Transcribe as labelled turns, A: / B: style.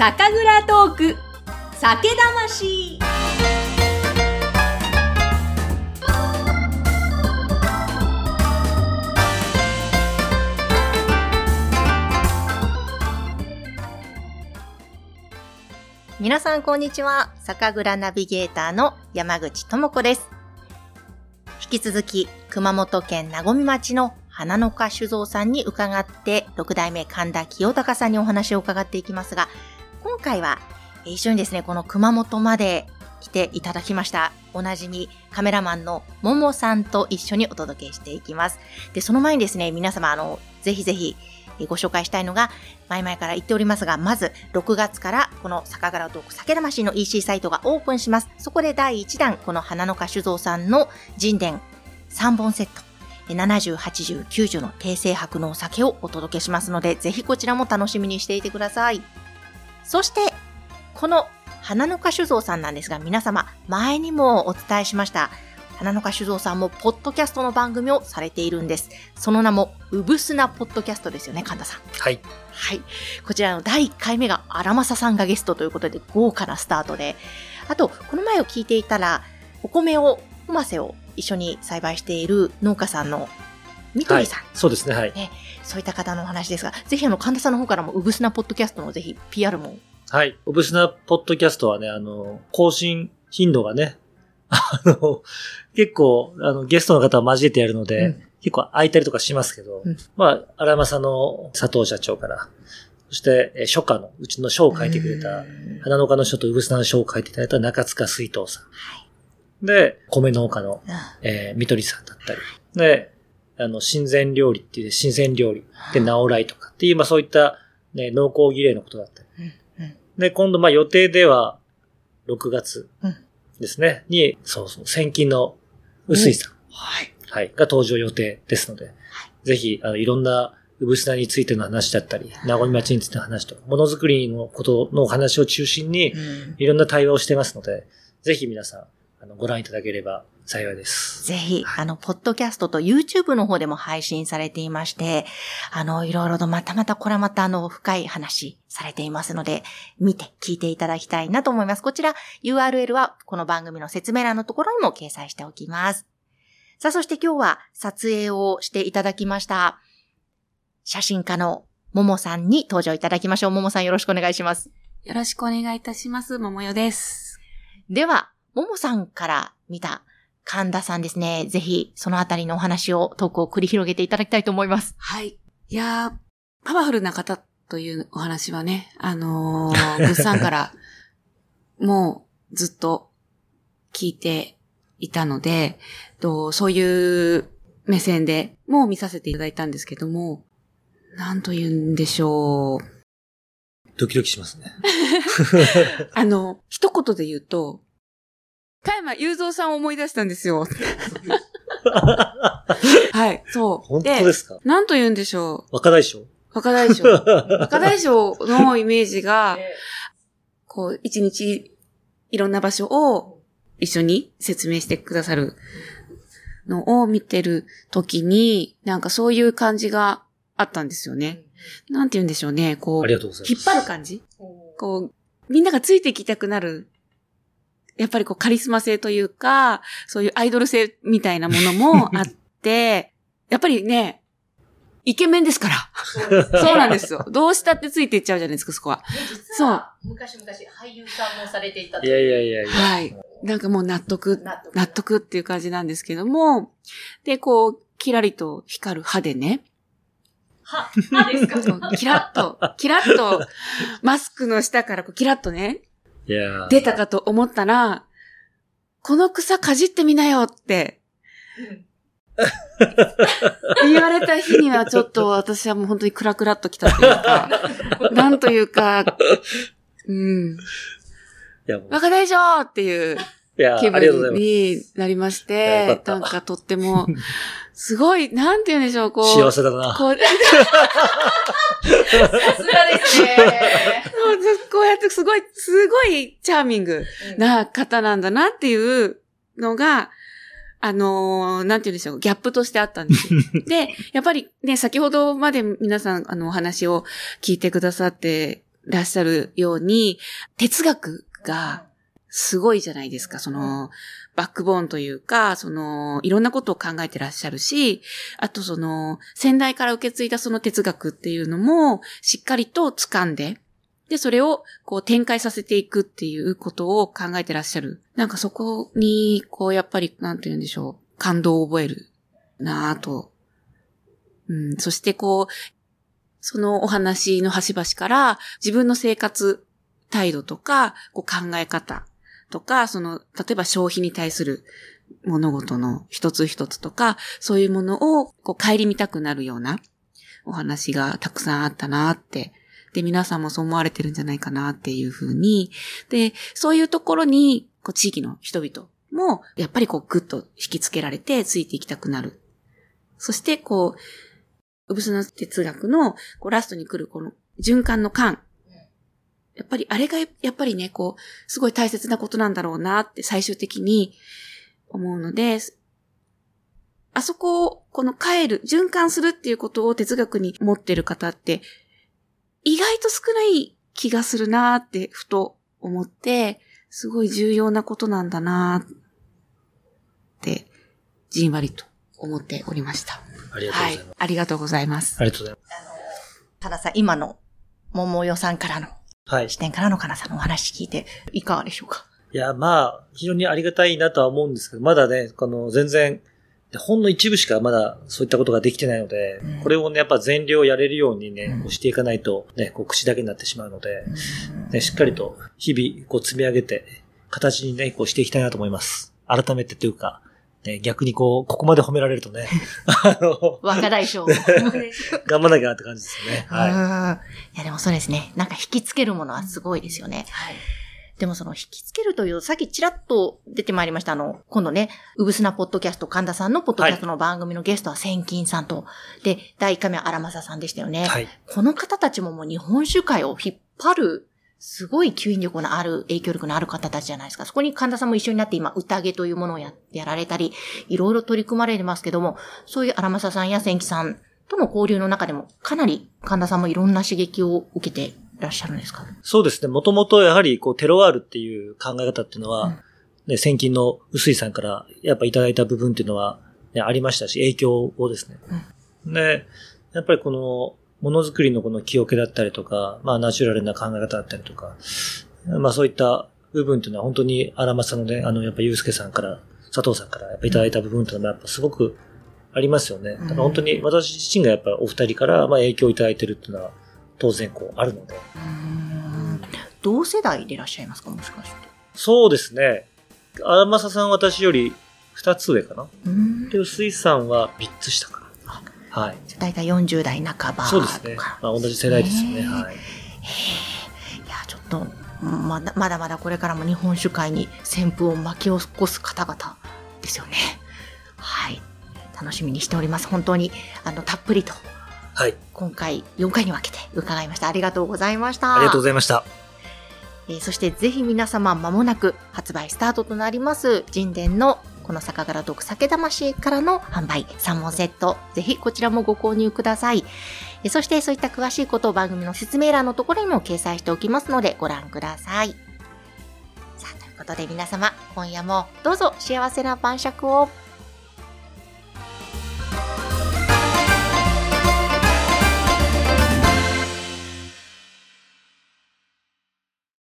A: 酒蔵トーク酒魂
B: 皆さんこんにちは。酒蔵ナビゲーターの山口智子です。引き続き、熊本県名古町の花の花酒造さんに伺って、六代目神田清隆さんにお話を伺っていきますが、今回は一緒にですね、この熊本まで来ていただきました。おなじみカメラマンのももさんと一緒にお届けしていきます。で、その前にですね、皆様、あの、ぜひぜひご紹介したいのが、前々から言っておりますが、まず6月からこの酒蔵トーク酒魂の EC サイトがオープンします。そこで第1弾、この花の花酒造さんの神殿3本セット、70、80、90の低性白のお酒をお届けしますので、ぜひこちらも楽しみにしていてください。そして、この花の花酒造さんなんですが、皆様、前にもお伝えしました。花の花酒造さんも、ポッドキャストの番組をされているんです。その名も、うぶすなポッドキャストですよね、神田さん。
C: はい。
B: はい。こちらの第1回目が荒政さんがゲストということで豪華なスタートで、あと、この前を聞いていたら、お米を、おませを一緒に栽培している農家さんのみとりさん、
C: そうですね、はい。
B: そういった方のお話ですが、ぜひあの、神田さんの方からも、うぶすなポッドキャストのぜひ PR も。
C: はい。オブスナポッドキャストはね、あの、更新頻度がね、あの、結構、あの、ゲストの方を交えてやるので、
B: うん
C: 結構空いたりとかしますけど、
B: うん
C: まあ、荒山さんの佐藤社長から、そして、えー書家の、うちの書を書いてくれた、
B: うん
C: 花農家の書とウブスナの書を書いていただいた中塚水藤さん。で、米農家の、えー、みとりさんだったり。で、あの、新鮮料理っていう、新鮮料理で、ナオライとかっていう、まあそういった、ね、農耕儀礼のことだったり。
B: うんうん。
C: で、今度、まあ予定では、6月
B: うん。
C: ですね、に、そうそう、千金の薄井さん、
B: はい。
C: はい、が登場予定ですので、ぜひ、あの、いろんな、うぶすなについての話だったり、名古屋町についての話とか、ものづくりのことのお話を中心に、
B: うん。
C: いろんな対話をしてますので、ぜひ皆さん、あの、ご覧いただければ幸いです。
B: ぜひ、あの、ポッドキャストと YouTube の方でも配信されていまして、あの、いろいろとまたまたこれまたあの、深い話されていますので、見て、聞いていただきたいなと思います。こちら、URL はこの番組の説明欄のところにも掲載しておきます。さあ、そして今日は撮影をしていただきました、写真家のももさんに登場いただきましょう。ももさんよろしくお願いします。
D: よろしくお願いいたします。桃代です。
B: では、ももさんから見た神田さんですね。ぜひ、そのあたりのお話を、トークを繰り広げていただきたいと思います。
D: はい。いやー、パワフルな方というお話はね、あのー、グッさんから、もうずっと聞いていたので、とそういう目線でもう見させていただいたんですけども、なんと言うんでしょう。
C: ドキドキしますね。
D: あの、一言で言うと、加山雄三さんを思い出したんですよ。はい、そう。
C: 本当ですか？
D: なんと言うんでしょう？
C: 若大将？
D: 若大将。若大将のイメージが、こう、一日いろんな場所を一緒に説明してくださるのを見てる時に、なんかそういう感じがあったんですよね。なんて言うんでしょうね。こう、
C: う。
D: 引っ張る感じこう、みんながついてきたくなる。やっぱりこうカリスマ性というか、そういうアイドル性みたいなものも あって、やっぱりね、イケメンですから。そうなんですよ。どうしたってついていっちゃうじゃないですか、そこは。そう。
B: 昔々俳優さんもされていた
C: いやいやいやいや。
D: はい。なんかもう納得、
B: 納得
D: 納得っていう感じなんですけども、で、こう、キラリと光る歯でね、
B: は、はですか？
D: キラッと、キラッと、マスクの下からこうキラッとね、出たかと思ったら、この草かじってみなよって、言われた日にはちょっと私はもう本当にクラクラっときたというか、なんというか、うん、若大将っていう気分。になりましてなんかとっても、すごい、なんて言うんでしょう、こう。
C: 幸せだな。
D: こう、
B: さすがですね。
D: こうやってすごい、すごいチャーミングな方なんだなっていうのが、あのーなんて言うんでしょう、ギャップとしてあったんですよ。で、やっぱりね、先ほどまで皆さん、あの、お話を聞いてくださってらっしゃるように、哲学がすごいじゃないですか。その、バックボーンというか、その、いろんなことを考えてらっしゃるし、あとその、先代から受け継いだその哲学っていうのも、しっかりと掴んで、で、それを、こう、展開させていくっていうことを考えてらっしゃる。なんかそこに、こう、やっぱり、なんて言うんでしょう。感動を覚えるなぁと。うん、そしてこう、そのお話の端々から自分の生活態度とか、こう考え方とか、その、例えば消費に対する物事の一つ一つとか、そういうものをこう帰り見たくなるようなお話がたくさんあったなって。で、皆さんもそう思われてるんじゃないかなっていうふうに。で、そういうところに、こう地域の人々も、やっぱりこうぐっと引きつけられてついていきたくなる。そして、こう、うぶすな哲学のこうラストに来るこの循環の間。やっぱりあれがやっぱりね、こう、すごい大切なことなんだろうなって最終的に思うので、あそこを、この帰る、循環するっていうことを哲学に持ってる方って、意外と少ない気がするなってふと思って、すごい重要なことなんだなって、じんわりと思っておりました。
C: ありがとうございます。はい、
D: ありがとうございます。
C: ありがとうございます。
B: たださん、今の、桃代さんからの、
C: はい。
B: 視点からのかなさんのお話聞いて、いかがでしょうか？
C: いや、まあ、非常にありがたいなとは思うんですけど、まだね、この、全然、ほんの一部しかまだそういったことができてないので、うん、これをね、やっぱ全量やれるようにね、うん、こうしていかないと、ね、こう口だけになってしまうので、うん、ね、しっかりと日々こう積み上げて、形にね、こうしていきたいなと思います。改めてというか、ね、逆にこう、ここまで褒められるとね、
B: あの、若大将。
C: 頑張らなきゃなって感じですよね。
B: はい。いや、でもそうですね。なんか引きつけるものはすごいですよね。はい。でもその引きつけるという、さっきちらっと出てまいりました、あの、今度ね、うぶすなポッドキャスト、神田さんのポッドキャストの番組のゲストは千金さんと、はい、で、第1回目は荒政さんでしたよね。はい。この方たちももう日本酒界を引っ張るすごい吸引力のある、影響力のある方たちじゃないですか。そこに神田さんも一緒になって今、宴というものをややられたり、いろいろ取り組まれてますけども、そういう荒政さんや千木さんとの交流の中でも、かなり神田さんもいろんな刺激を受けていらっしゃるんですか？
C: そうですね。もともとやはり、こう、テロワールっていう考え方っていうのは、うん、ね、千金の薄井さんからやっぱいただいた部分っていうのは、ね、ありましたし、影響をですね。うん、で、やっぱりこの、ものづくりのこの記憶だったりとか、まあナチュラルな考え方だったりとか、まあそういった部分っていうのは本当に荒政のね、あの、やっぱゆうすけさんから、佐藤さんからやっぱいただいた部分っていうのはやっぱすごくありますよね。だから本当に私自身がやっぱお二人からまあ影響をいただいてるっていうのは当然こうあるので。
B: 同世代でいらっしゃいますか？もしかして。
C: そうですね。荒政さん私より二つ上かな。で、薄井さんは三つ下かはい。
B: 大体40代半ば
C: そうですね。まあ、同じ世代ですよね。はい。いや、
B: ちょっと、まだまだまだこれからも日本酒界に旋風を巻き起こす方々ですよね。はい。楽しみにしております。本当に、あの、たっぷりと。
C: はい。
B: 今回、4回に分けて伺いました。ありがとうございました。
C: ありがとうございました。
B: えー、そしてぜひ皆様間もなく発売スタートとなります神殿のこの酒蔵毒酒魂からの販売3本セット、ぜひこちらもご購入ください。そしてそういった詳しいことを番組の説明欄のところにも掲載しておきますのでご覧ください。さあ、ということで皆様、今夜もどうぞ幸せな晩酌を。